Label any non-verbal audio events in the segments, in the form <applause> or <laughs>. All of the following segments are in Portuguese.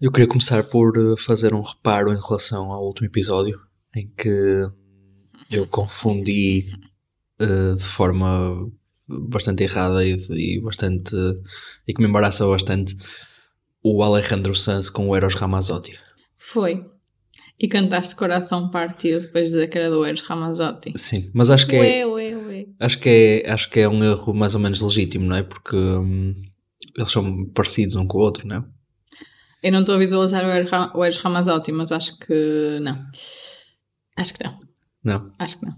Eu queria começar por eh, fazer um reparo em relação ao último episódio, em que eu confundi uh, de forma bastante errada e, e, bastante. e que me embaraça bastante o Alejandro Sanz com o Eros Ramazzotti. Foi. E cantaste Coração Partiu depois de dizer que era do Eros Ramazzotti. Sim, mas acho que é. Ué, ué, ué. Acho que é, acho que é um erro mais ou menos legítimo, não é? Porque hum, eles são parecidos um com o outro, não é? Eu não estou a visualizar o Eros Ramazzotti, mas acho que não. Acho que não. Não? Acho que não.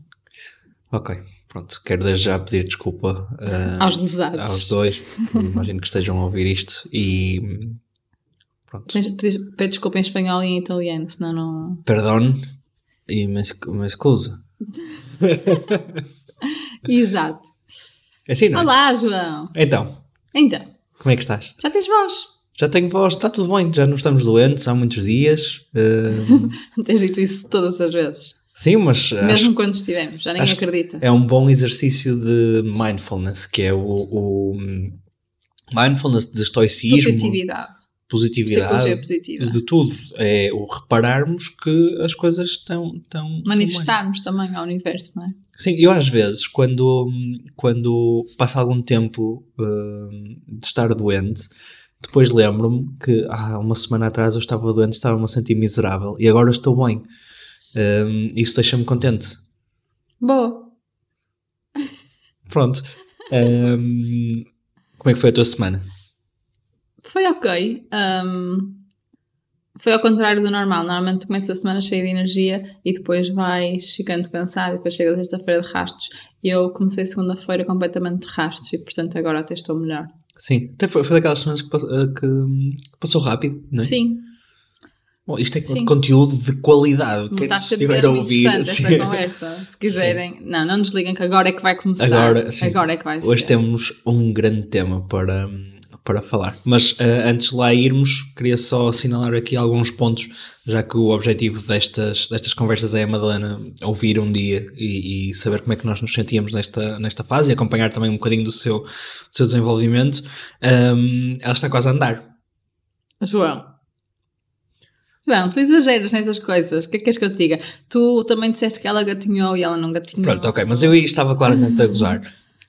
Ok, pronto. Quero desde já pedir desculpa uh, aos desados. Aos dois. Imagino que estejam a ouvir isto e. Pronto. Pedir desculpa em espanhol e em italiano, senão não. Perdão e me, me escusa. <laughs> Exato. É assim, não é? Olá, João. Então. Então. Como é que estás? Já tens voz. Já tenho voz, está tudo bem, já não estamos doentes há muitos dias. Uh... <laughs> Tens dito isso todas as vezes. Sim, mas. Mesmo acho, quando estivemos, já ninguém acredita. É um bom exercício de mindfulness, que é o, o mindfulness de estoicismo. Positividade. Positividade. positiva. De tudo. É o repararmos que as coisas estão. estão Manifestarmos também ao universo, não é? Sim, eu às vezes, quando, quando passa algum tempo uh, de estar doente depois lembro-me que há uma semana atrás eu estava doente, estava-me a sentir miserável e agora estou bem. Um, isso deixa-me contente. Boa. Pronto. Um, como é que foi a tua semana? Foi ok. Um, foi ao contrário do normal. Normalmente começa a semana cheia de energia e depois vais ficando cansado e depois chega sexta-feira de rastos. E eu comecei segunda-feira completamente de rastos e portanto agora até estou melhor. Sim, até foi, foi daquelas semanas que, eh, que, passou rápido, não é? Sim. Bom, isto é Sim. conteúdo de qualidade. Quem está estiver a ouvir. esta conversa. Se quiserem, sim. não, não desliguem que agora é que vai começar. Agora, agora é que vai Hoje ser. temos um grande tema para, para falar. Mas uh, antes de lá irmos, queria só assinalar aqui alguns pontos, já que o objetivo destas, destas conversas é a Madalena ouvir um dia e, e saber como é que nós nos sentíamos nesta, nesta fase e acompanhar também um bocadinho do seu, do seu desenvolvimento. Um, ela está quase a andar. João. João, tu exageras nessas coisas. O que é que queres que eu te diga? Tu também disseste que ela gatinhou e ela não gatinhou. Pronto, ok, mas eu estava claramente a gozar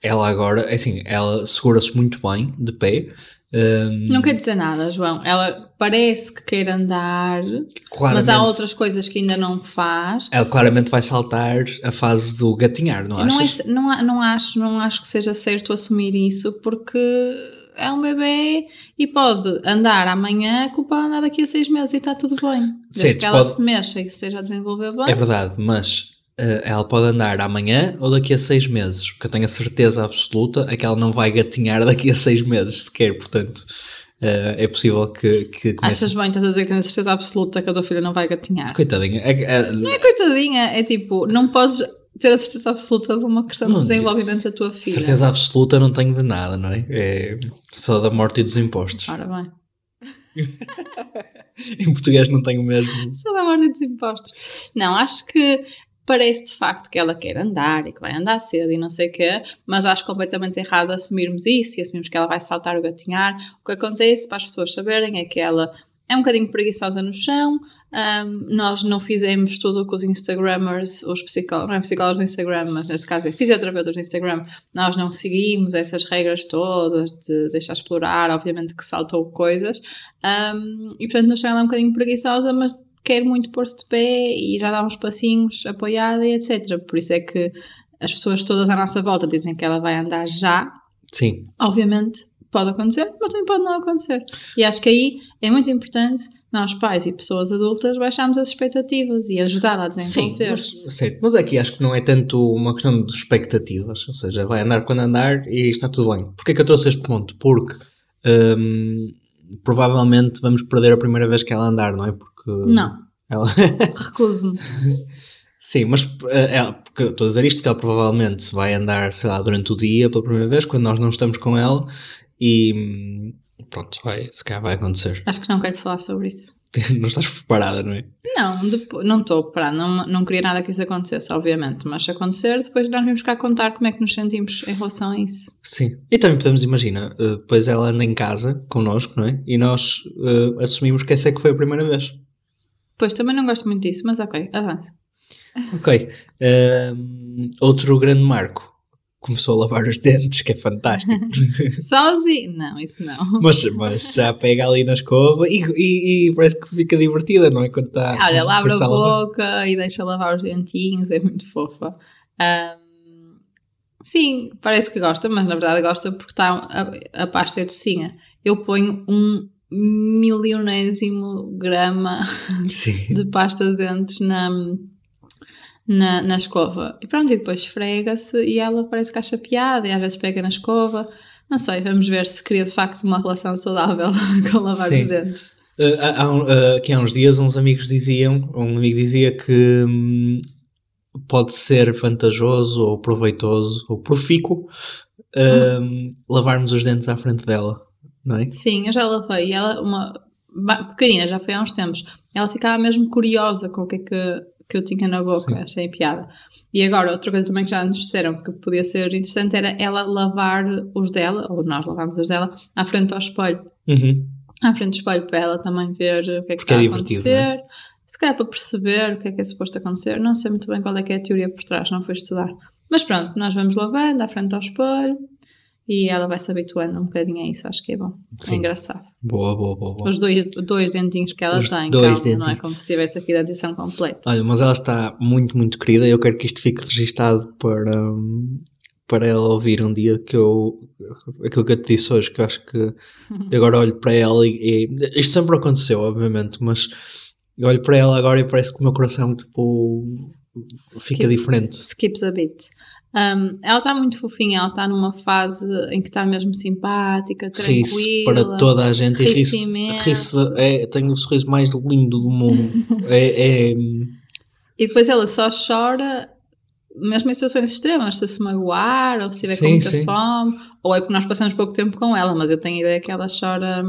ela agora, é assim, ela segura-se muito bem de pé. Um, não quer dizer nada, João. Ela parece que quer andar, mas há outras coisas que ainda não faz. Ela claramente vai saltar a fase do gatinhar, não achas? Não, é, não, não, acho, não acho que seja certo assumir isso, porque é um bebê e pode andar amanhã que pode andar daqui a seis meses e está tudo bem. Desde certo, que ela pode... se mexa e que seja a desenvolver bem. É verdade, mas ela pode andar amanhã ou daqui a seis meses. Que eu tenho a certeza absoluta é que ela não vai gatinhar <laughs> daqui a seis meses sequer, portanto. Uh, é possível que, que comece... Achas bem, estás a dizer que tens a certeza absoluta que a tua filha não vai gatinhar? Coitadinha. É, é... Não é coitadinha, é tipo, não podes ter a certeza absoluta de uma questão não, de desenvolvimento da tua filha. Certeza absoluta não tenho de nada, não é? É só da morte e dos impostos. Ora bem. <laughs> em português não tenho mesmo. Só da morte e dos impostos. Não, acho que parece de facto que ela quer andar e que vai andar cedo e não sei o quê, mas acho completamente errado assumirmos isso e assumirmos que ela vai saltar o gatinhar. O que acontece, para as pessoas saberem, é que ela é um bocadinho preguiçosa no chão, um, nós não fizemos tudo o que os Instagrammers, os psicólogos, não é psicólogos no Instagram, mas neste caso é fisioterapeutas no Instagram, nós não seguimos essas regras todas de deixar explorar, obviamente que saltou coisas, um, e portanto no chão ela é um bocadinho preguiçosa, mas quer muito pôr-se de pé e já dá uns passinhos apoiada e etc. Por isso é que as pessoas todas à nossa volta dizem que ela vai andar já. Sim. Obviamente pode acontecer, mas também pode não acontecer. E acho que aí é muito importante nós, pais e pessoas adultas, baixarmos as expectativas e ajudar a desenvolver-se. Sim, mas, certo, mas aqui acho que não é tanto uma questão de expectativas, ou seja, vai andar quando andar e está tudo bem. Porquê que eu trouxe este ponto? Porque hum, provavelmente vamos perder a primeira vez que ela andar, não é? Porque não. Ela... <laughs> Recuso-me. Sim, mas é, porque estou a dizer isto porque ela provavelmente vai andar, sei lá, durante o dia pela primeira vez, quando nós não estamos com ela, e pronto, vai, se calhar vai acontecer. Acho que não quero falar sobre isso. <laughs> não estás preparada, não é? Não, depo- não estou preparada, não, não queria nada que isso acontecesse, obviamente, mas se acontecer, depois nós vamos cá contar como é que nos sentimos em relação a isso. Sim. E também podemos imaginar, eh, depois ela anda em casa connosco, não é? E nós eh, assumimos que essa é que foi a primeira vez. Pois também não gosto muito disso, mas ok, avança. Ok. Ehm, outro grande marco. Começou a lavar os dentes, que é fantástico. <laughs> Sozinho? Não, isso não. mas, mas já pega ali na escova e, e- e parece que fica divertida, não é? Quando está Olha, abre a lavar. boca e deixa lavar os dentinhos, é muito fofa. Ahm, sim, parece que gosta, mas na verdade gosta porque está a, a pasta é docinha. Eu ponho um milionésimo grama Sim. <laughs> de pasta de dentes na, na, na escova. E pronto, e depois esfrega-se e ela parece que acha piada e às vezes pega na escova. Não sei, vamos ver se cria de facto uma relação saudável <laughs> com lavar Sim. os dentes. Uh, há, uh, aqui há uns dias uns amigos diziam, um amigo dizia que hum, pode ser vantajoso ou proveitoso ou profícuo hum, lavarmos os dentes à frente dela, não é? Sim, eu já lavei. E ela, uma pequenina, já foi há uns tempos. Ela ficava mesmo curiosa com o que é que, que eu tinha na boca. Sim. Achei piada. E agora, outra coisa também que já nos disseram que podia ser interessante era ela lavar os dela, ou nós lavarmos os dela, à frente ao espelho. Uhum. À frente do espelho para ela também ver o que é que Porque está é a acontecer. Se calhar para perceber o que é que é suposto acontecer. Não sei muito bem qual é que é a teoria por trás, não fui estudar. Mas pronto, nós vamos lavando à frente ao espelho e ela vai se habituando um bocadinho a isso. Acho que é bom. Sim. É engraçado. Boa, boa, boa, boa. Os dois, dois dentinhos que ela Os tem, dois calma, não é como se tivesse aqui da edição completa. Olha, mas ela está muito, muito querida. Eu quero que isto fique registado para, hum, para ela ouvir um dia que eu. Aquilo que eu te disse hoje, que eu acho que eu agora olho para ela e, e- Isto sempre aconteceu, obviamente, mas eu olho para ela agora e parece que o meu coração, tipo. Fica Skip. diferente. Skips a bit. Um, ela está muito fofinha, ela está numa fase em que está mesmo simpática, Ri-se tranquila. para toda a gente e ri-se imenso. ri-se- é, Tenho o sorriso mais lindo do mundo. <laughs> é, é- E depois ela só chora, mesmo em situações extremas, se se magoar, ou se estiver com Sim, muita sim. fome, ou é porque nós passamos pouco tempo com ela, mas eu tenho a ideia que ela chora.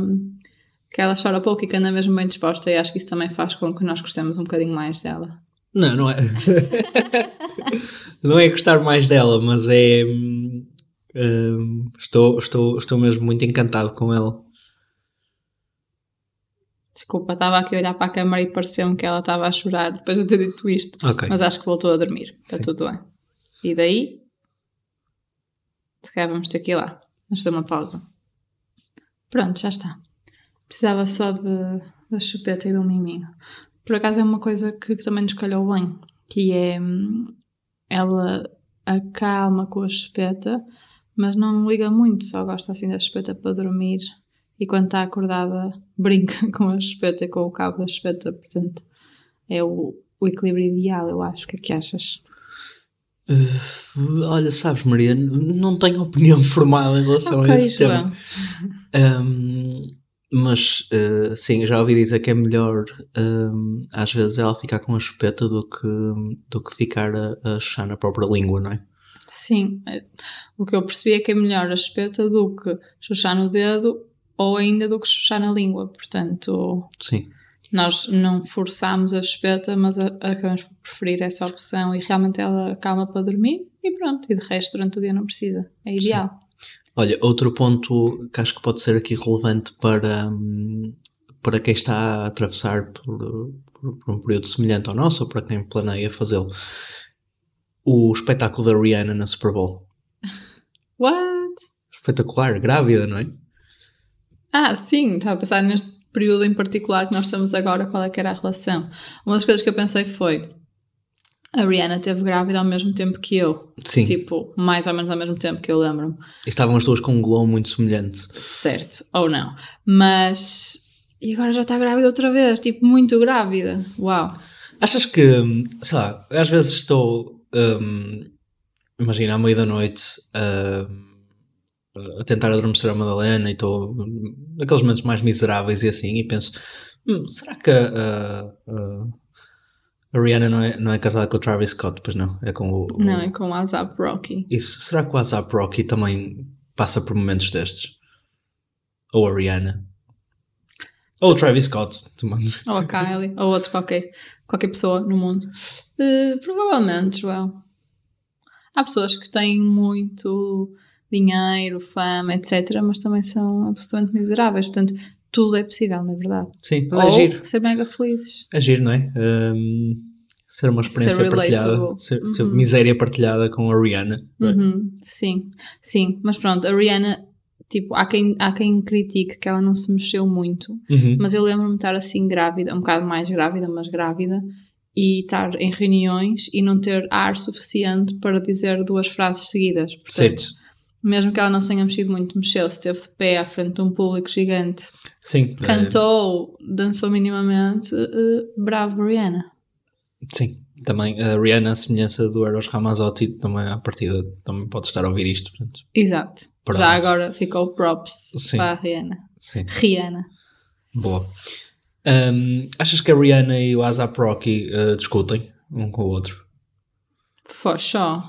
Que ela chora pouco e que anda mesmo bem disposta, e acho que isso também faz com que nós gostemos um bocadinho mais dela. Não, não é. <laughs> não é gostar mais dela, mas é. hum, hum, estou, estou, estou mesmo muito encantado com ela. Desculpa, estava aqui a olhar para a câmara e pareceu-me que ela estava a chorar depois de ter dito isto. Ok. Mas acho que voltou a dormir. Está Sim. tudo bem. E daí? Se calhar vamos ter que ir lá. Vamos ter uma pausa. Pronto, já está. Precisava só de, da chupeta e do miminho. Por acaso é uma coisa que, que também nos calhou bem. Que é... hum, Ela acalma com a chupeta, mas não liga muito. Só gosta assim da chupeta para dormir. E quando está acordada, <laughs> brinca com a chupeta e com o cabo da chupeta. Portanto, é o, o equilíbrio ideal, eu acho. O que é que achas? Uh, olha, sabes, Maria, não tenho opinião <laughs> formada em relação a esse João. tema. Um, mas uh, sim, já ouvi dizer que é melhor um, às vezes ela ficar com a chupeta do que, do que ficar a, a chuchar na própria língua, não é? Sim, é- o que eu percebi é que é melhor a chupeta do que chuchar no dedo ou ainda do que chuchar na língua. Portanto, Sim. nós não forçamos a chupeta, mas acabamos por preferir essa opção e realmente ela calma para dormir e pronto. E de resto, durante o dia não precisa. É ideal. Olha, outro ponto que acho que pode ser aqui relevante para, hum, para quem está a atravessar por, por- por um período semelhante ao nosso, ou para quem planeia fazê-lo, o espetáculo da Rihanna na Super Bowl. <laughs> What? Espetacular, grávida, não é? Ah, sim, estava a pensar neste período em particular que nós estamos agora, qual é que era a relação. Uma das coisas que eu pensei foi a Rihanna teve grávida ao mesmo tempo que eu. Sim. Tipo, mais ou menos ao mesmo tempo que eu lembro-me. E estavam as duas com um glow muito semelhante. Certo, ou não. Mas. E agora já está grávida outra vez, tipo, muito grávida. Uau. Achas que, hum, sei lá, às vezes estou, hum, imagina, à meia da noite, hum, a tentar adormecer a Madalena e estou naqueles momentos mais miseráveis e assim, e penso, hum, será que a, a- a- a Rihanna não é, não é casada com o Travis Scott? Pois não, é com o... o- Não, é com o ASAP Rocky. Isso, será que o WhatsApp Rocky também passa por momentos destes? Ou a Rihanna? Ou o Travis Scott, também. Ou a Kylie, ou outro qualquer, qualquer pessoa no mundo. Uh, provavelmente, Joel. Há pessoas que têm muito dinheiro, fama, etc., mas também são absolutamente miseráveis. Portanto, tudo é possível, na verdade. Sim, Ou é giro. ser mega felizes. É giro, não é? Um, ser uma experiência Ser partilhada, ser, ser Uhum. miséria partilhada com a Rihanna. é? Uhum, sim, sim. Mas pronto, a Rihanna, tipo, há quem, há quem critique que ela não se mexeu muito. Uhum. Mas eu lembro-me de estar assim grávida, um bocado mais grávida, mas grávida, e estar em reuniões e não ter ar suficiente para dizer duas frases seguidas. Portanto, Certo. mesmo que ela não se tenha mexido muito, mexeu, esteve de pé à frente de um público gigante, Sim. eh, cantou, dançou minimamente, eh, bravo Rihanna. sim. Também a Rihanna, a semelhança do Eros Ramazzotti, também à partida também pode estar a ouvir isto. Portanto, Exato. Pronto. Já agora ficou props Sim. para a Rihanna. sim. Rihanna. Boa. Um, achas que a Rihanna e o ASAP Rocky uh, discutem um com o outro? For sure.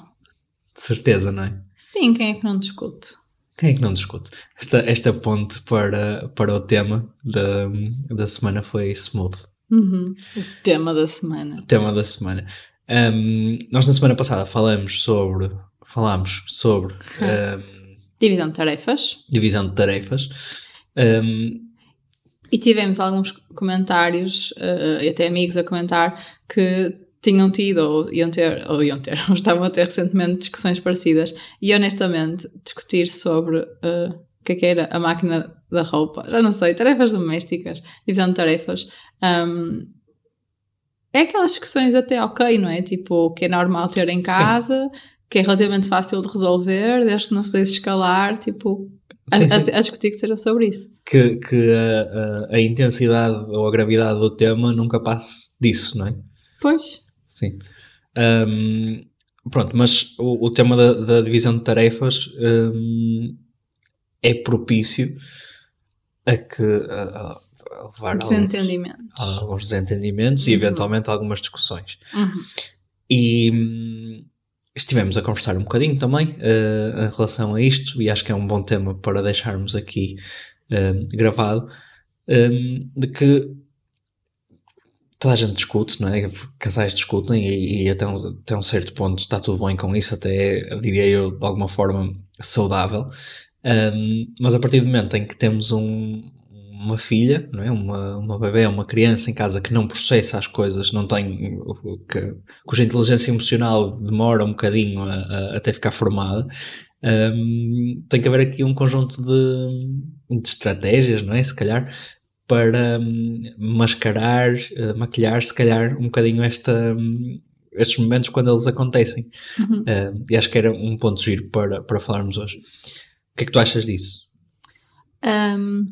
De certeza, não é? Sim, quem é que não discute? Quem é que não discute? Esta, esta ponte para, para o tema da, da semana foi smooth. Uhum. O tema da semana. Tema da semana. Um, nós na semana passada falamos sobre falámos sobre um, Divisão de tarefas. divisão de tarefas. Um, E tivemos alguns comentários, eh, e até amigos a comentar, que tinham tido, ou iam ter, ou iam ter, <laughs> ou estavam a ter recentemente discussões parecidas. E honestamente, discutir sobre eh, o que é que era a máquina da roupa, já não sei, tarefas domésticas, divisão de tarefas. um, é aquelas discussões até ok, não é? Tipo, que é normal ter em Sim. casa, que é relativamente fácil de resolver, desde que não se deixe escalar, tipo, a, Sim, sim. a- a discutir que seja sobre isso. que que a, a- a intensidade ou a gravidade do tema nunca passe disso, não é? Pois. Sim. Um, pronto, mas o, o tema da, da divisão de tarefas um, é propício a que a, a- levar a alguns, a alguns desentendimentos e Uhum. eventualmente algumas discussões. Uhum. E hum, estivemos a conversar um bocadinho também eh, em relação a isto, e acho que é um bom tema para deixarmos aqui hum, gravado, hum, de que toda a gente discute, não é? Casais discutem e, e até, um, até um certo ponto está tudo bem com isso, até diria eu de alguma forma saudável. Hum, mas a partir do momento em que temos um- uma filha, não é? uma, uma bebê, uma criança em casa que não processa as coisas, não tem que, cuja inteligência emocional demora um bocadinho a, a- até ficar formada, hum, tem que haver aqui um conjunto de, de estratégias, não é? Se calhar, para hum, mascarar, eh, maquilhar, se calhar, um bocadinho esta, hum, estes momentos quando eles acontecem. Uhum. Uh, e acho que era um ponto giro para, para falarmos hoje. O que é que tu achas disso? Um,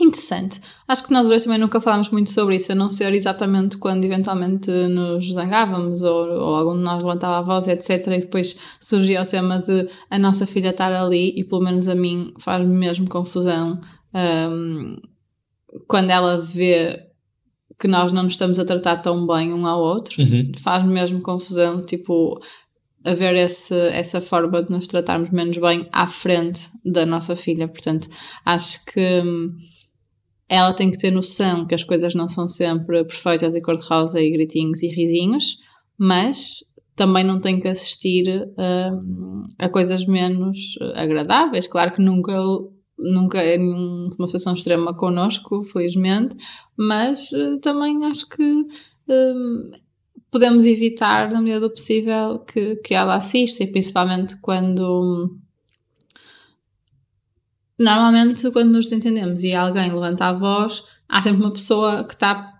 interessante. Acho que nós dois também nunca falámos muito sobre isso, a não ser exatamente quando eventualmente nos zangávamos ou, ou algum de nós levantava a voz, etc. E depois surgia o tema de a nossa filha estar ali e pelo menos a mim faz mesmo confusão um, quando ela vê que nós não nos estamos a tratar tão bem um ao outro. Uhum. faz mesmo confusão, tipo, haver esse, essa forma de nos tratarmos menos bem à frente da nossa filha. Portanto, acho que hum, ela tem que ter noção que as coisas não são sempre perfeitas e cor-de-rosa e gritinhos e risinhos, mas também não tem que assistir hum, a coisas menos agradáveis. Claro que nunca nunca é nenhum- uma situação extrema connosco, felizmente, mas eh, também acho que hum, podemos evitar, na medida do possível, que, que ela assista, e principalmente quando. Normalmente, quando nos desentendemos e alguém levanta a voz, há sempre uma pessoa que está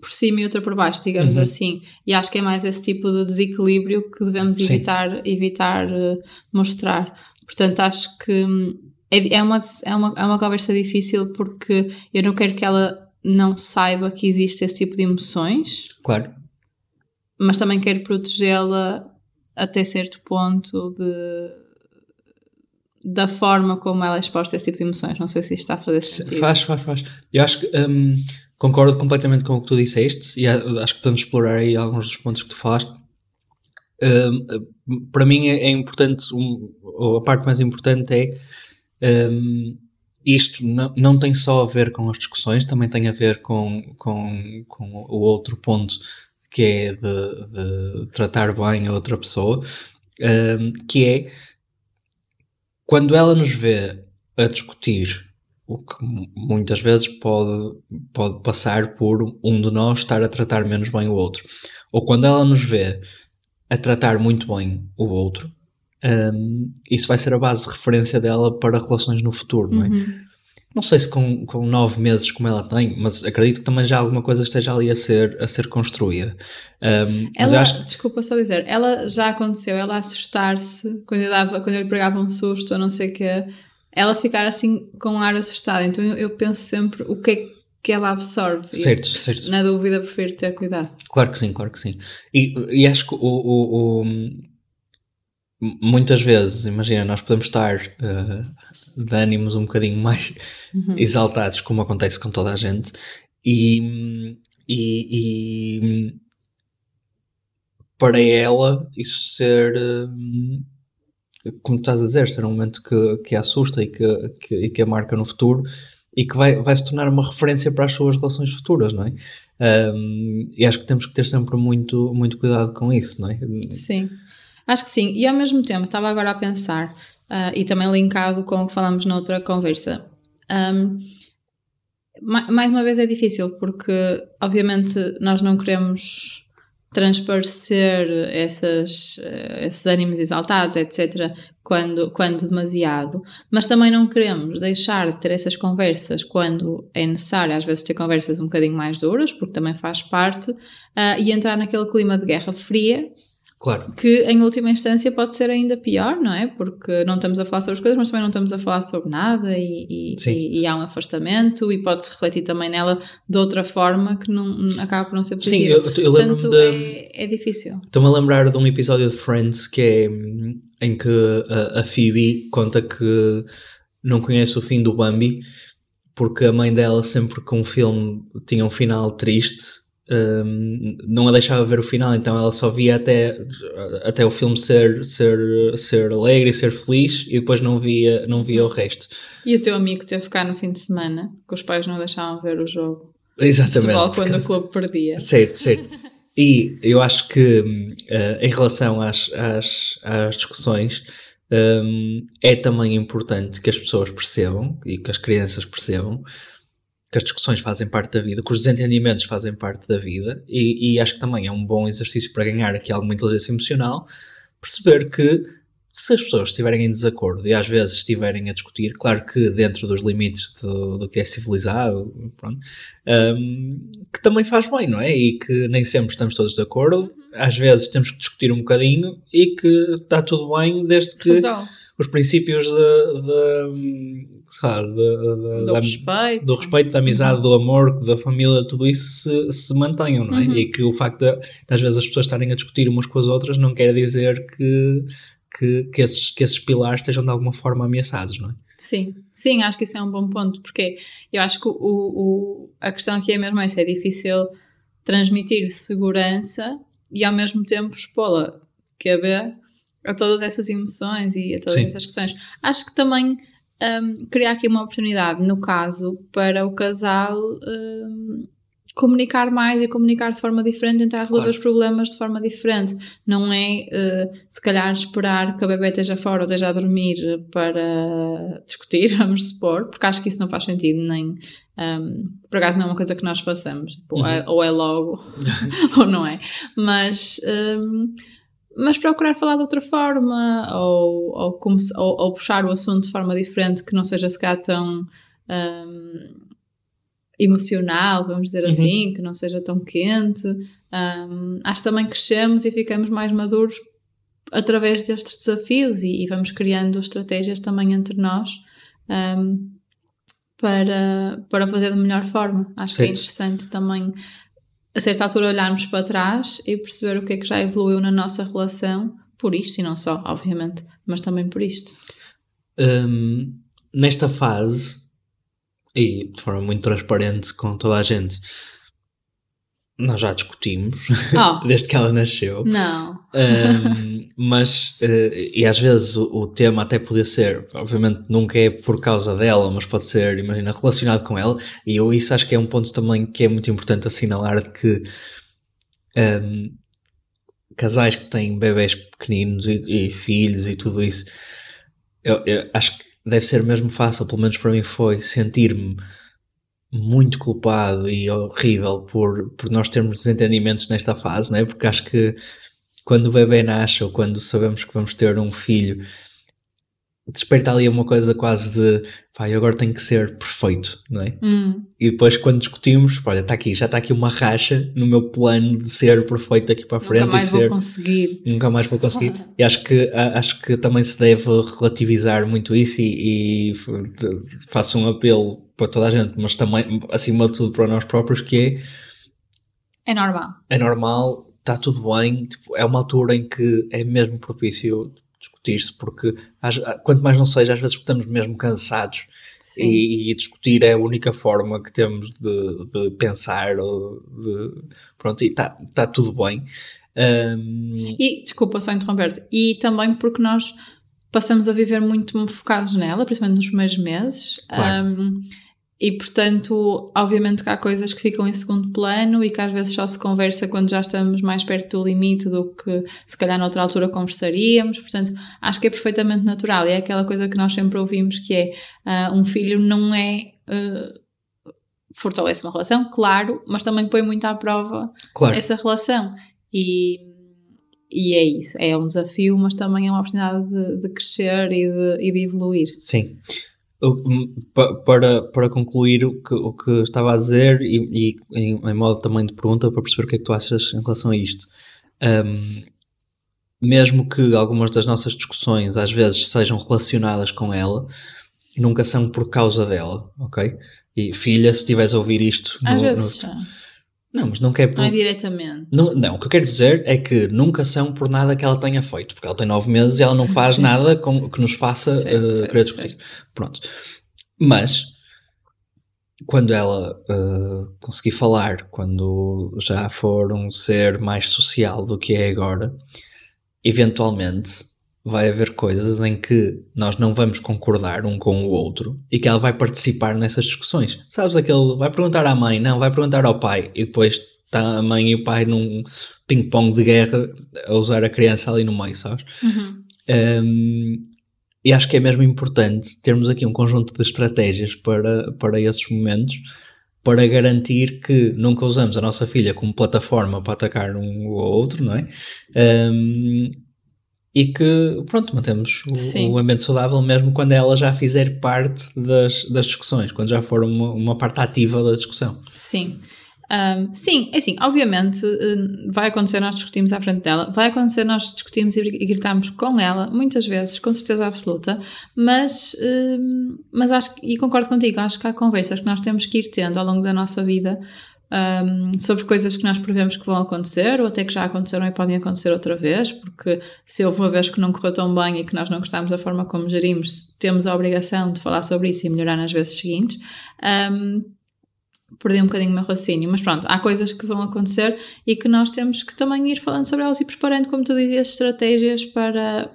por cima e outra por baixo, digamos Uhum. assim. E acho que é mais esse tipo de desequilíbrio que devemos Sim. evitar, evitar eh, mostrar. Portanto, acho que hum, é, é, uma, é, uma, é uma conversa difícil porque eu não quero que ela não saiba que existe esse tipo de emoções, Claro. mas também quero protegê-la até certo ponto de da forma como ela é exposta a esse tipo de emoções. Não sei se isto está a fazer sentido. Faz, faz, faz. Eu acho que hum, concordo completamente com o que tu disseste e acho que podemos explorar aí alguns dos pontos que tu falaste. Hum, para mim é, é importante, um, a parte mais importante é hum, isto não, não tem só a ver com as discussões, também tem a ver com, com, com o outro ponto que é de, de tratar bem a outra pessoa, um, que é quando ela nos vê a discutir, o que muitas vezes pode, pode passar por um de nós estar a tratar menos bem o outro, ou quando ela nos vê a tratar muito bem o outro, um, isso vai ser a base de referência dela para relações no futuro, não é? Uhum. Não sei se com, com nove meses como ela tem, mas acredito que também já alguma coisa esteja ali a ser, a ser construída. Um, ela, acho... desculpa só dizer, ela já aconteceu, ela assustar-se quando eu, dava, quando eu lhe pregava um susto ou não sei o que, ela ficar assim com um ar assustado. Então eu, eu penso sempre o que é que ela absorve. Certo, e, certo. Na dúvida, prefiro ter cuidado. Claro que sim, claro que sim. E, e acho que o, o, o muitas vezes, imagina, nós podemos estar uh, de ânimos um bocadinho mais uhum. exaltados, como acontece com toda a gente, e, e, e para ela isso ser, uh, como estás a dizer, ser um momento que, que a assusta e que, que, e que a marca no futuro e que vai, vai se tornar uma referência para as suas relações futuras, não é? Um, e acho que temos que ter sempre muito, muito cuidado com isso, não é? Sim. Acho que sim. E ao mesmo tempo, estava agora a pensar, uh, e também linkado com o que falamos noutra conversa. Um, mais uma vez é difícil, porque obviamente nós não queremos transparecer essas, eh, esses ânimos exaltados, etc., quando, quando demasiado, mas também não queremos deixar de ter essas conversas quando é necessário, às vezes, ter conversas um bocadinho mais duras, porque também faz parte, uh, e entrar naquele clima de guerra fria Claro. Que em última instância pode ser ainda pior, não é? Porque não estamos a falar sobre as coisas, mas também não estamos a falar sobre nada e, e, e, e há um afastamento e pode-se refletir também nela de outra forma que não, acaba por não ser possível. Sim, eu, eu lembro-me de. É, é difícil. Estou-me a lembrar de um episódio de Friends que é em que a, a Phoebe conta que não conhece o fim do Bambi porque a mãe dela sempre que um filme tinha um final triste um, não a deixava ver o final, então ela só via até, até o filme ser, ser, ser alegre e ser feliz e depois não via, não via o resto. E o teu amigo teve que ficar no fim de semana, que os pais não deixavam ver o jogo. Exatamente. Futebol quando porque... o clube perdia. Certo, certo. E eu acho que uh, em relação às, às, às discussões, um, é também importante que as pessoas percebam e que as crianças percebam que as discussões fazem parte da vida, que os desentendimentos fazem parte da vida, e, e acho que também é um bom exercício para ganhar aqui alguma inteligência emocional, perceber que se as pessoas estiverem em desacordo e às vezes estiverem a discutir, claro que dentro dos limites do, do que é civilizado, pronto, um, que também faz bem, não é? E que nem sempre estamos todos de acordo, às vezes temos que discutir um bocadinho e que está tudo bem desde que os princípios de, de, sabe, de, do, da, respeito. do respeito, da amizade, uhum. do amor, da família, tudo isso se, se mantenham, não é? Uhum. E que o facto de, de, às vezes as pessoas estarem a discutir umas com as outras não quer dizer que, que, que, esses, que esses pilares estejam de alguma forma ameaçados, não é? Sim, sim, acho que isso é um bom ponto, porque eu acho que o, o, a questão aqui é mesmo essa, é difícil transmitir segurança e ao mesmo tempo expô-la, caber a todas essas emoções e a todas Sim. essas questões. Acho que também um, criar aqui uma oportunidade, no caso, para o casal um, comunicar mais e comunicar de forma diferente, tentar resolver claro. os problemas de forma diferente. Não é, uh, se calhar, esperar que a bebê esteja fora ou esteja a dormir para discutir, <laughs> vamos supor, porque acho que isso não faz sentido, nem. Um, por acaso não é uma coisa que nós façamos, tipo, uhum. é, ou é logo, <laughs> ou não é. Mas. Um, mas procurar falar de outra forma ou, ou, como se, ou, ou, puxar o assunto de forma diferente que não seja se calhar tão um, emocional, vamos dizer uhum. assim, que não seja tão quente. Um, acho que também crescemos e ficamos mais maduros através destes desafios e, e vamos criando estratégias também entre nós um, para, para fazer da melhor forma. Acho que é interessante também a certa altura olharmos para trás e perceber o que é que já evoluiu na nossa relação por isto, e não só, obviamente, mas também por isto. Um, nesta fase, e de forma muito transparente com toda a gente, nós já discutimos Oh. <laughs> desde que ela nasceu. Não. Um, mas, uh, e às vezes o, o, tema até podia ser, obviamente nunca é por causa dela, mas pode ser, imagina, relacionado com ela, e eu isso acho que é um ponto também que é muito importante assinalar de que um, casais que têm bebés pequeninos e, e filhos e tudo isso, eu, eu acho que deve ser mesmo fácil, pelo menos para mim foi, sentir-me muito culpado e horrível por, por nós termos desentendimentos nesta fase, não é? Porque acho que quando o bebê nasce ou quando sabemos que vamos ter um filho, desperta ali uma coisa quase de pá, eu agora tenho que ser perfeito, não é? Hum. E depois quando discutimos, olha, está aqui, já está aqui uma racha no meu plano de ser perfeito daqui para a frente. Nunca mais e vou ser... conseguir. Nunca mais vou conseguir. E acho que, acho que também se deve relativizar muito isso e, e faço um apelo para toda a gente, mas também, acima de tudo, para nós próprios, que é. É normal. É normal, está tudo bem, tipo, é uma altura em que é mesmo propício discutir-se, porque quanto mais não seja, às vezes estamos mesmo cansados. E, e, discutir é a única forma que temos de, de pensar ou de, pronto, e está tá tudo bem um... e desculpa só interromper-te e também porque nós passamos a viver muito focados nela, principalmente nos primeiros meses claro. um, e portanto, obviamente que há coisas que ficam em segundo plano e que às vezes só se conversa quando já estamos mais perto do limite do que se calhar noutra altura conversaríamos. Portanto, acho que é perfeitamente natural e é aquela coisa que nós sempre ouvimos que é uh, um filho não é. Uh, fortalece uma relação, claro, mas também põe muito à prova claro. essa relação. E, e é isso, é um desafio, mas também é uma oportunidade de, de crescer e de, e de evoluir. Sim para, para concluir o que, o que estava a dizer e, e em, em, modo também de pergunta para perceber o que é que tu achas em relação a isto um, mesmo que algumas das nossas discussões às vezes sejam relacionadas com ela nunca são por causa dela, ok? E filha, se estiveres a ouvir isto às no, vezes no, não, mas não quer por... Não é diretamente. Não, não, o que eu quero dizer é que nunca são por nada que ela tenha feito, porque ela tem nove meses e ela não faz <laughs> nada com, que nos faça certo, uh, certo, querer discutir. Certo. Pronto. Mas, quando ela uh, conseguir falar, quando já for um ser mais social do que é agora, eventualmente vai haver coisas em que nós não vamos concordar um com o outro e que ela vai participar nessas discussões. Sabes aquele, vai perguntar à mãe, não, vai perguntar ao pai e depois está a mãe e o pai num ping-pong de guerra a usar a criança ali no meio, sabes? Uhum. Um, e acho que é mesmo importante termos aqui um conjunto de estratégias para, para esses momentos para garantir que nunca usamos a nossa filha como plataforma para atacar um ou outro, não é? Um, e que, pronto, mantemos o, o, ambiente saudável mesmo quando ela já fizer parte das, das discussões, quando já for uma, uma parte ativa da discussão. Sim. Um, sim, é assim, obviamente hum, vai acontecer nós discutimos à frente dela, vai acontecer nós discutimos e gritamos com ela, muitas vezes, com certeza absoluta, mas, um, mas acho e concordo contigo, acho que há conversas que nós temos que ir tendo ao longo da nossa vida um, sobre coisas que nós prevemos que vão acontecer ou até que já aconteceram e podem acontecer outra vez, porque se houve uma vez que não correu tão bem e que nós não gostámos da forma como gerimos, temos a obrigação de falar sobre isso e melhorar nas vezes seguintes. Um, perdi um bocadinho o meu raciocínio, mas pronto, há coisas que vão acontecer e que nós temos que também ir falando sobre elas e preparando, como tu dizias, estratégias para,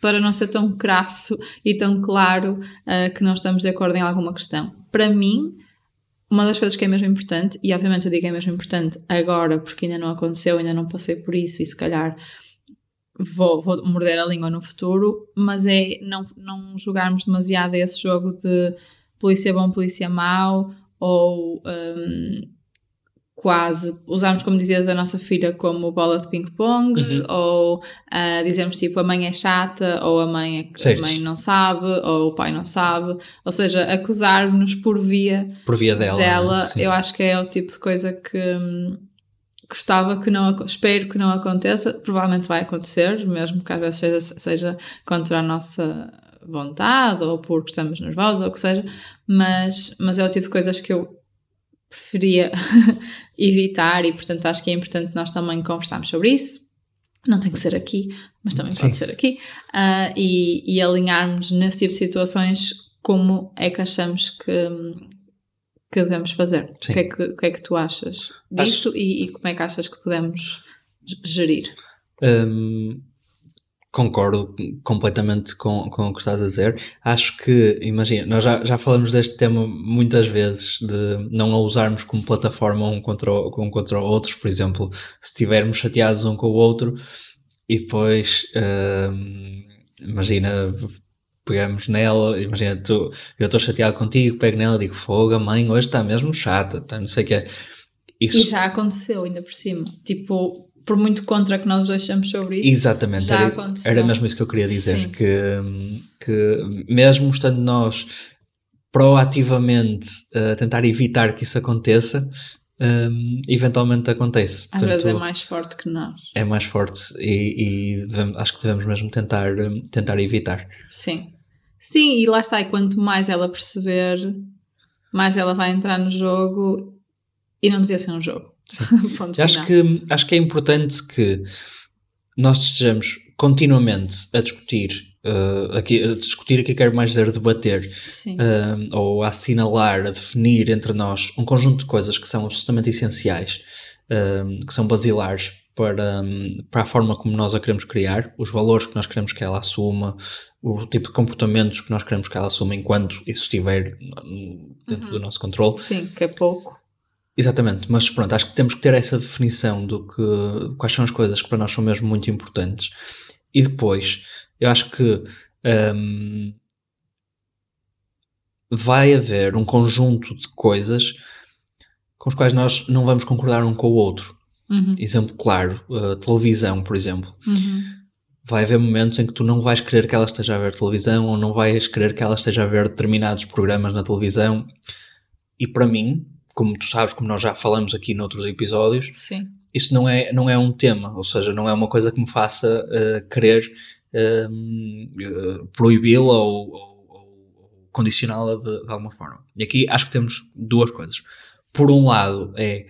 para não ser tão crasso e tão claro uh, que não estamos de acordo em alguma questão. Para mim, uma das coisas que é mesmo importante, e obviamente eu digo é mesmo importante agora, porque ainda não aconteceu, ainda não passei por isso, e se calhar vou, vou morder a língua no futuro, mas é não, não jogarmos demasiado esse jogo de polícia bom, polícia mau, ou um, quase usarmos, como dizias, a nossa filha como bola de ping-pong, Uhum. ou uh, dizermos tipo a mãe é chata, ou a mãe, é, a mãe não sabe, ou o pai não sabe, ou seja, acusar-nos por via Por via dela. dela, sim. eu acho que é o tipo de coisa que hum, gostava que não, espero que não aconteça, provavelmente vai acontecer, mesmo que às vezes seja, seja contra a nossa vontade ou porque estamos nervosos ou o que seja, mas, mas é o tipo de coisas que eu preferia <laughs> evitar e portanto acho que é importante nós também conversarmos sobre isso. Não tem que ser aqui, mas também pode Sim. ser aqui. ah, e, e alinharmos nesse tipo de situações como é que achamos que, que devemos fazer. Sim. O que, é que, que é que tu achas disso e, e como é que achas que podemos gerir? Hum, concordo completamente com, com o que estás a dizer. Acho que, imagina, nós já, já falamos deste tema muitas vezes, de não a usarmos como plataforma um contra, o, um contra outros, por exemplo, se estivermos chateados um com o outro e depois, hum, imagina, pegamos nela, imagina, tu, eu estou chateado contigo, pego nela e digo, fogo, mãe hoje está mesmo chata, tá, não sei o que é. Isso, E já aconteceu ainda por cima. Tipo, por muito contra que nós deixamos sobre isso. Exatamente, era, aconteceu. era mesmo isso que eu queria dizer, Sim. que, que mesmo estando nós proativamente a tentar evitar que isso aconteça, hum, eventualmente acontece. Às vezes é mais forte que nós. é mais forte e, e devemos- acho que devemos mesmo tentar, hum, tentar evitar. Sim. Sim, e lá está. E quanto mais ela perceber, mais ela vai entrar no jogo e não devia ser um jogo. <laughs> Acho que, acho que é importante que nós estejamos continuamente a discutir, uh, aqui, a discutir aqui quero mais dizer debater, um, ou a assinalar, a definir entre nós um conjunto de coisas que são absolutamente essenciais, um, que são basilares para, um, para a forma como nós a queremos criar, os valores que nós queremos que ela assuma, o tipo de comportamentos que nós queremos que ela assuma enquanto isso estiver hum, dentro do nosso controle. Sim, que é pouco. Exatamente, mas pronto, acho que temos que ter essa definição do que de quais são as coisas que para nós são mesmo muito importantes. E depois, eu acho que hum, vai haver um conjunto de coisas com os quais nós não vamos concordar um com o outro. Uhum, Exemplo claro, a televisão, por exemplo. uhum. Vai haver momentos em que tu não vais querer que ela esteja a ver televisão ou não vais querer que ela esteja a ver determinados programas na televisão. E para mim, como tu sabes, como nós já falamos aqui noutros episódios, Sim. isso não é, não é um tema, ou seja, não é uma coisa que me faça eh, querer eh, proibi-la ou, ou- ou condicioná-la de, de alguma forma. E aqui acho que temos duas coisas. Por um lado, é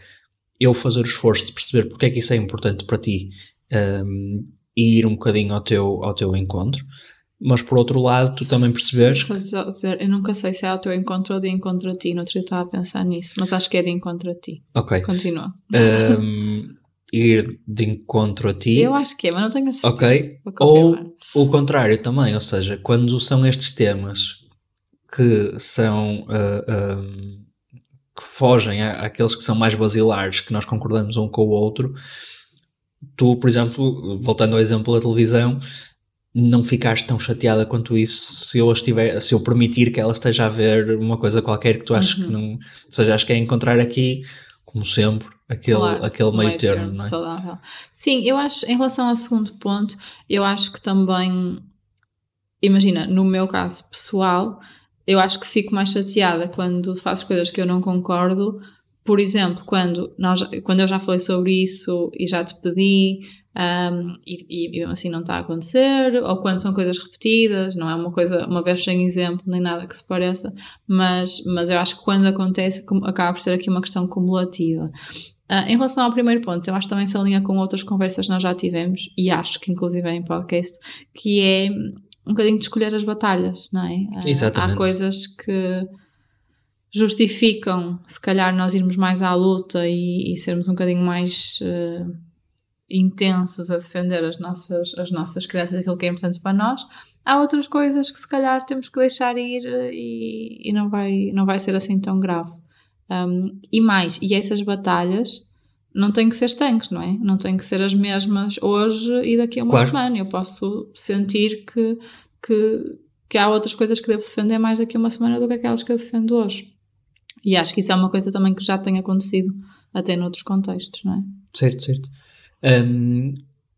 eu fazer o esforço de perceber porque é que isso é importante para ti ehm, e ir um bocadinho ao teu, ao teu encontro, mas por outro lado, tu também perceberes. Só dizer, eu nunca sei se é ao teu encontro ou de encontro a ti. Eu estava a pensar nisso, mas acho que é de encontro a ti. Ok. Continua. ehm, <laughs> ir de encontro a ti. Eu acho que é, mas não tenho a certeza. Ok. Vou. Ou o contrário também, ou seja, quando são estes temas que são ah, que fogem à- àqueles que são mais basilares, que nós concordamos um com o outro, tu, por exemplo, voltando ao exemplo da televisão, não ficaste tão chateada quanto isso se eu, estiver, se eu permitir que ela esteja a ver uma coisa qualquer que tu achas Uhum. que não. Ou seja, acho que é encontrar aqui, como sempre, aquele, Claro, aquele um meio, termo, não é? saudável. Sim, eu acho, em relação ao segundo ponto, eu acho que também, imagina, no meu caso pessoal, eu acho que fico mais chateada quando faço coisas que eu não concordo. Por exemplo, quando, nós, quando eu já falei sobre isso e já te pedi um, e, e, assim não está a acontecer, ou quando são coisas repetidas, não é uma coisa, uma vez sem exemplo, nem nada que se pareça, mas, mas eu acho que quando acontece acaba por ser aqui uma questão cumulativa. Ah, em relação ao primeiro ponto, eu acho que também se alinha com outras conversas que nós já tivemos, e acho que inclusive é em podcast, que é um bocadinho de escolher as batalhas, não é? Ah, Exatamente. Há coisas que justificam, se calhar, nós irmos mais à luta e, e sermos um bocadinho mais eh, intensos a defender as nossas, as nossas crenças, aquilo que é importante para nós. Há outras coisas que se calhar temos que deixar ir eh, e, e não, vai, não vai ser assim tão grave. Um, e mais, e essas batalhas não têm que ser estanques, não é? Não têm que ser as mesmas hoje e daqui a uma Claro. semana. Eu posso sentir que, que, que há outras coisas que devo defender mais daqui a uma semana do que aquelas que eu defendo hoje. E acho que isso é uma coisa também que já tem acontecido até noutros contextos, não é? Certo, certo. Hum,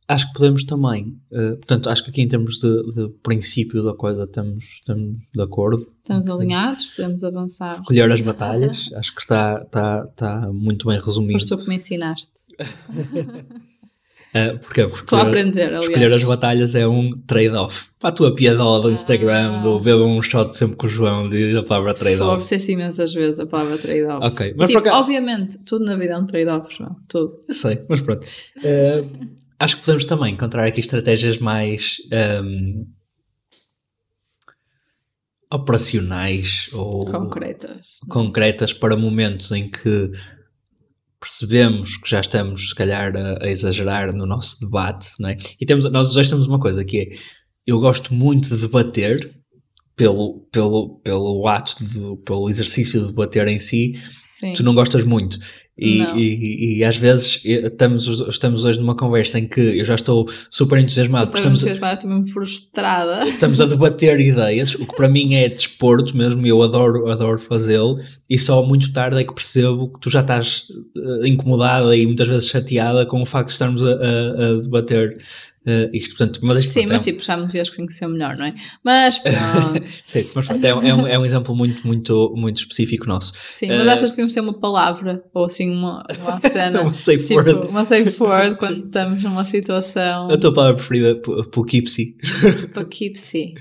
acho que podemos também, eh, portanto, acho que aqui em termos de, de princípio da coisa estamos, estamos de acordo. Estamos alinhados, podemos avançar. Escolher as batalhas, <laughs> acho que está, está, está muito bem resumido. Foste tu que me ensinaste. <laughs> Eh, porquê? Porque aprender, aliás. escolher as batalhas é um trade-off. Para a tua piadola do Instagram, Ah. do beba um shot sempre com o João, diz a palavra trade-off. disseste imensas vezes a palavra trade-off. Ok, mas tipo, acaso- obviamente, tudo na vida é um trade-off, João. Tudo. Eu sei, mas pronto. Eh, acho que podemos também encontrar aqui estratégias mais. ehm, operacionais ou Concretas. concretas para momentos em que percebemos que já estamos, se calhar, a, a exagerar no nosso debate, não é? E temos, nós os dois temos uma coisa que é, eu gosto muito de debater pelo, pelo, pelo ato, de, pelo exercício de debater em si, Sim. tu não gostas muito. E, e, e às vezes eh, estamos, estamos hoje numa conversa em que eu já estou super entusiasmado, Para estamos, entusiasmada, estou mesmo frustrada. estamos a debater ideias, o que para mim é desporto mesmo, eu adoro, adoro fazê-lo, e só muito tarde é que percebo que tu já estás eh, incomodada e muitas vezes chateada com o facto de estarmos a, a- a debater eh, isto. Portanto, mas isto Sim, pronto, mas é, um- tipo, já me devias conhecer melhor, não é? Mas pronto. <laughs> sim, mas pronto, é, um- é um, é um exemplo muito, muito, muito específico nosso. Sim, mas Eh, achas que temos de ter uma palavra ou assim uma, uma cena? <laughs> Uma safe tipo, word. Uma safe word quando estamos numa situação. A tua palavra preferida, Poughkeepsie, <laughs> Poughkeepsie.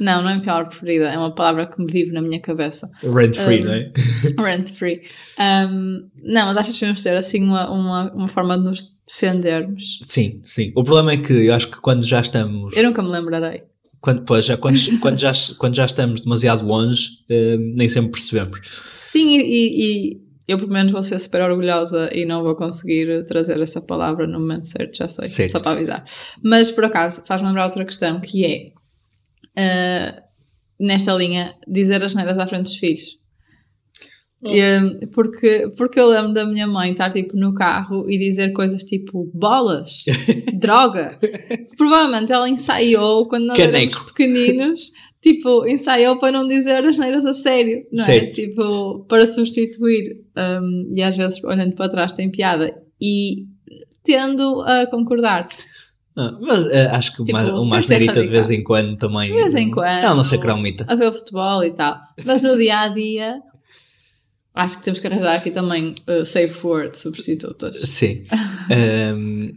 Não, não é a minha palavra preferida, é uma palavra que me vive na minha cabeça. rent free, Um, não é? Rent free. Um, não, mas achas que devemos ter assim uma, uma, uma forma de nos defendermos? Sim, sim. O problema é que eu acho que quando já estamos. Eu nunca me lembrarei. Quando, pois, já, quando, <laughs> quando, já, quando já estamos demasiado longe, eh, nem sempre percebemos. Sim, e, e- eu pelo menos vou ser super orgulhosa e não vou conseguir trazer essa palavra no momento certo, já sei, Certo. só para avisar. Mas por acaso faz-me lembrar outra questão que é ah, nesta linha dizer as neiras à frente dos filhos. Porque, porque eu lembro da minha mãe estar tipo no carro e dizer coisas tipo bolas, <laughs> droga. Provavelmente ela ensaiou quando nós éramos Caneco. pequeninos, tipo, ensaiou para não dizer as neiras a sério, não é? Certo. Tipo, para substituir. Um, e às vezes, olhando para trás, tem piada. E tendo a concordar. Ah, mas eh, acho que Tipo, uma asneirita de vez em quando também. De vez em quando. Ela não sei cromita. a ver o futebol e tal. Mas no dia a dia, acho que temos que arranjar aqui também uh, safe word substitutas. Sim. Ahm,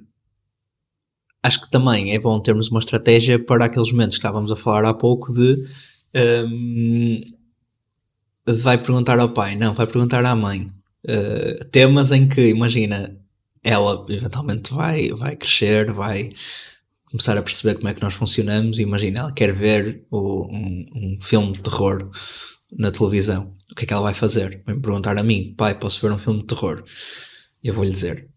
acho que também é bom termos uma estratégia para aqueles momentos que estávamos a falar há pouco de ahm, vai perguntar ao pai, não, vai perguntar à mãe. Ah, temas em que, imagina, ela eventualmente vai, vai crescer, vai começar a perceber como é que nós funcionamos. Imagina, ela quer ver o- um, um filme de terror na televisão. O que é que ela vai fazer? Vai me perguntar a mim, pai, posso ver um filme de terror? Eu vou-lhe dizer,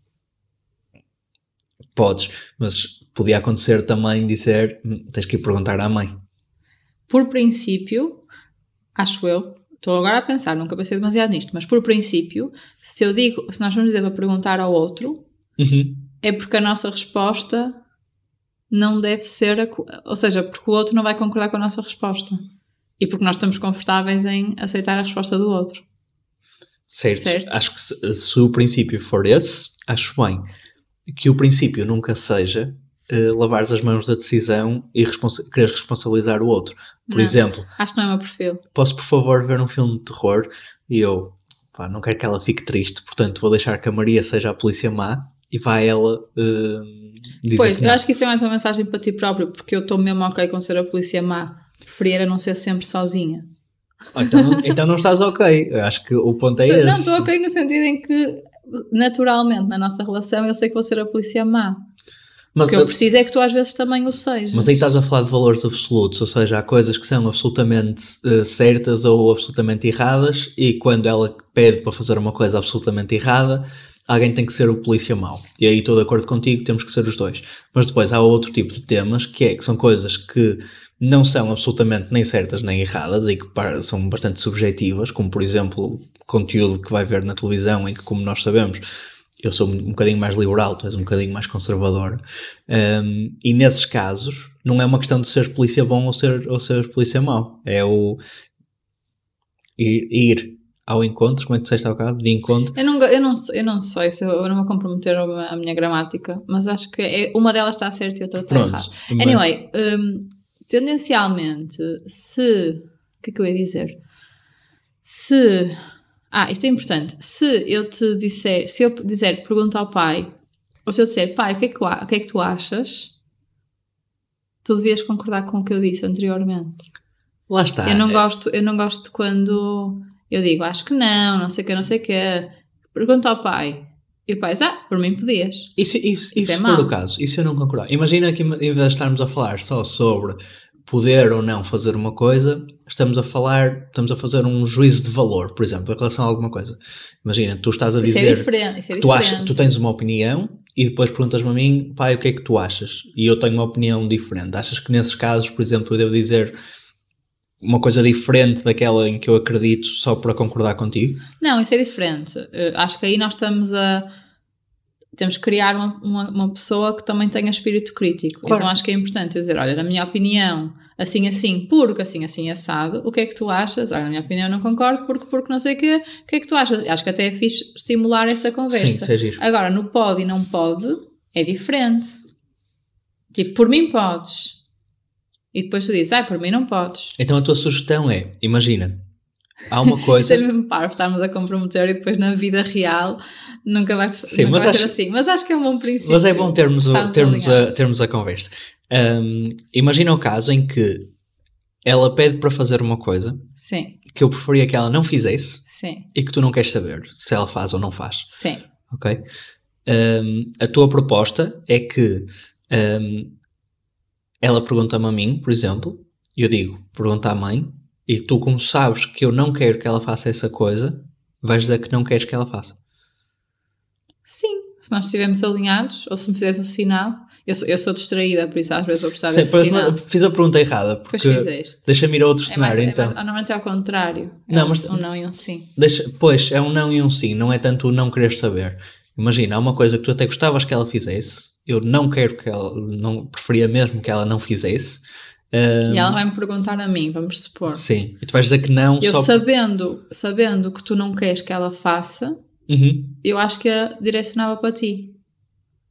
podes, mas podia acontecer também dizer, "Hum, tens que ir perguntar à mãe. Por princípio, acho eu, estou agora a pensar, nunca pensei demasiado nisto, mas por princípio, se eu digo, se nós vamos dizer para perguntar ao outro, Uhum. é porque a nossa resposta não deve ser, a ou seja, porque o outro não vai concordar com a nossa resposta. E porque nós estamos confortáveis em aceitar a resposta do outro. Certo. Certo. Acho que se, se o princípio for esse, acho bem. Que o princípio nunca seja uh, lavares as mãos da decisão e responsa querer responsabilizar o outro. Por Não. exemplo, Acho que não é o meu perfil. posso por favor ver um filme de terror e eu pá, não quero que ela fique triste, portanto vou deixar que a Maria seja a polícia má e vai ela uh, dizer Pois, eu acho que isso é mais uma mensagem para ti próprio, porque eu estou mesmo ok com ser a polícia má. Preferia não ser sempre sozinha. Ou então, não- então não estás ok. Eu acho que o ponto é esse. Não, estou ok no sentido em que, naturalmente, na nossa relação, eu sei que vou ser a polícia má. Mas, O que eu preciso é que tu às vezes também o sejas. Mas aí estás a falar de valores absolutos, ou seja, há coisas que são absolutamente eh, certas ou absolutamente erradas, e quando ela pede para fazer uma coisa absolutamente errada, alguém tem que ser o polícia mau. E aí estou de acordo contigo, temos que ser os dois. Mas depois há outro tipo de temas, que é que são coisas que não são absolutamente nem certas nem erradas e que são bastante subjetivas, como por exemplo conteúdo que vai ver na televisão em que, como nós sabemos, eu sou um bocadinho mais liberal, tu és um bocadinho mais conservador. Um, e nesses casos, não é uma questão de ser polícia bom ou ser, ou ser polícia mau. É o ir, ir ao encontro, como é que disseste há bocado? De encontro. Eu não, eu, não, eu não sei se eu, eu não vou comprometer a, minha- gramática, mas acho que é- uma delas está certa e outra está errada. Anyway, um, tendencialmente, se. O que é que eu ia dizer? Se. Ah, isto é importante. Se eu te disser, se eu dizer pergunta ao pai, ou se eu disser pai, o que é que, o que, é que tu achas? Tu devias concordar com o que eu disse anteriormente. Lá está. eu, não É- gosto, eu não gosto de quando eu digo acho que não, não sei o que, não sei o que. Pergunta ao pai. E o pai diz, ah, por mim podias. Isso, isso, Isso isso é for o caso, isso eu não concordo. Imagina que em vez de estarmos a falar só sobre poder ou não fazer uma coisa, estamos a falar, estamos a fazer um juízo de valor, por exemplo, em relação a alguma coisa. Imagina, tu estás a Isso é dizer. Isso é que tu, achas, tu tens uma opinião e depois perguntas-me a mim, pai, o que é que tu achas? E eu tenho uma opinião diferente. Achas que nesses casos, por exemplo, eu devo dizer uma coisa diferente daquela em que eu acredito só para concordar contigo? Não, isso é diferente. Eh, acho que aí nós estamos a. Temos que criar uma, uma, uma pessoa que também tenha espírito crítico. Claro. Então acho que é importante dizer: olha, na minha opinião, assim, assim, porque assim, assim, assado, o que é que tu achas? Olha, na minha opinião, não concordo, porque, porque não sei o quê, o que é que tu achas? Acho que até é fixe estimular essa conversa. Sim, isso é giro. Agora, no pode e não pode, é diferente. Tipo, por mim podes. E depois tu dizes, ah, por mim não podes. Então a tua sugestão é, imagina, há uma <laughs> coisa... é mesmo parvo, estarmos a comprometer e depois na vida real nunca vai, Sim, nunca vai acho- ser assim. Mas acho que é um bom princípio. Mas é bom termos, o- termos, a, termos a conversa. Hum, imagina o caso em que ela pede para fazer uma coisa Sim, que eu preferia que ela não fizesse sim, e que tu não queres saber se ela faz ou não faz, sim. ok? Hum, a tua proposta é que hum, ela pergunta-me a mim, por exemplo, e eu digo, pergunta à mãe, e tu como sabes que eu não quero que ela faça essa coisa, vais dizer que não queres que ela faça. Sim, se nós estivermos alinhados ou se me fizeres um sinal. Eu sou, eu sou distraída, por isso às vezes vou precisar Sim, desse sinal. fiz a pergunta errada, porque deixa-me ir a outro É mais, cenário é então. mais, normalmente é ao contrário. É Não, um, mas- um não e um sim. Deixa, pois, é um não e um sim, não é tanto o não querer saber. Imagina, há uma coisa que tu até gostavas que ela fizesse, eu não quero que ela, não preferia mesmo que ela não fizesse. Ahm, E ela vai me perguntar a mim, vamos supor. Sim, e tu vais dizer que não Eu só. sabendo, sabendo que tu não queres que ela faça, Uhum. eu acho que a direcionava para ti.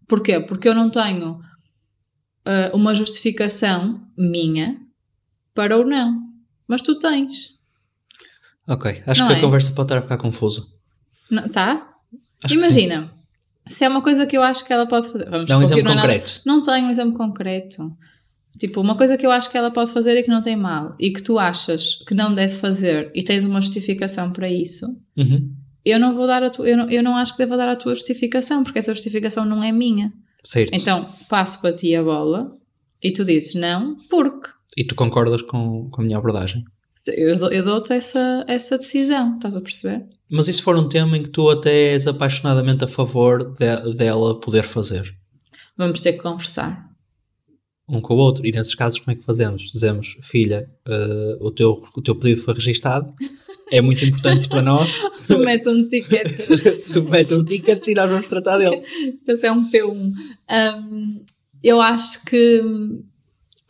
Porquê? Porque eu não tenho ah, uma justificação minha para o não. Mas tu tens. Ok, acho Não que é? a conversa pode estar a ficar confusa. Não, tá? Acho. Imagina, se é uma coisa que eu acho que ela pode fazer. Vamos Dá um exemplo não concreto. Não tenho um exemplo concreto. Tipo, uma coisa que eu acho que ela pode fazer e que não tem mal, e que tu achas que não deve fazer e tens uma justificação para isso, Uhum. eu não vou dar a tu, eu, não, eu não acho que deva dar a tua justificação, porque essa justificação não é minha. Certo. Então, passo para ti a bola e tu dizes não, porque E tu concordas com, com a minha abordagem. eu, eu dou-te essa, essa decisão, estás a perceber? Mas se for um tema em que tu até és apaixonadamente a favor de- dela poder fazer? Vamos ter que conversar. um com o outro. E nesses casos, como é que fazemos? Dizemos, filha, eh, o, teu, o teu pedido foi registado, é muito importante para nós. <laughs> Submete um ticket. <laughs> Submete um ticket e nós vamos tratar dele. Esse é um P1. Hum, eu acho que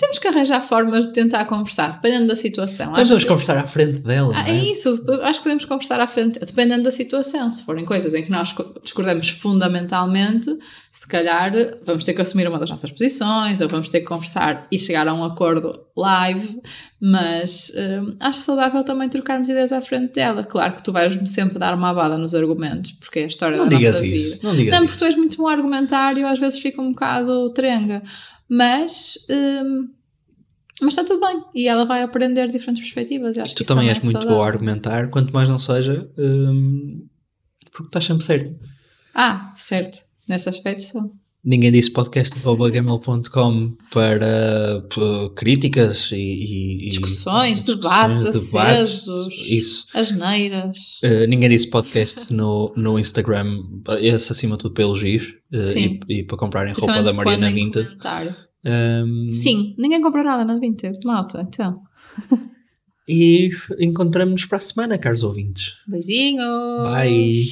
temos que arranjar formas de tentar conversar, dependendo da situação. Então vamos que- conversar à frente dela. Ah, não é é? isso, acho que podemos conversar à frente, dependendo da situação. Se forem coisas em que nós co- discordamos fundamentalmente, se calhar vamos ter que assumir uma das nossas posições, ou vamos ter que conversar e chegar a um acordo live, mas hum, acho saudável também trocarmos ideias à frente dela. Claro que tu vais-me sempre dar uma abada nos argumentos, porque é a história Não da digas nossa isso. vida. Não digas Não, porque isso. tu és muito bom argumentário, às vezes fica um bocado trenga. Mas, hum, mas está tudo bem. E ela vai aprender diferentes perspectivas. e acho Tu que também é és muito saudável. boa a argumentar, quanto mais não seja, hum, porque estás sempre certo. Ah, certo. Nesse aspecto sou. Ninguém disse podcast.gmail.com para p- críticas e, e- e Discussões, discussões, debates debates, acesos. Isso. Asneiras. Uh, ninguém disse podcast no, no Instagram, esse acima de tudo para elogios uh, Sim. e, e para comprarem roupa da Mariana Vintage. comentário. Um, Sim, ninguém compra nada na Vinted, malta. Então, E encontramos-nos para a semana, caros ouvintes. beijinhos. Bye.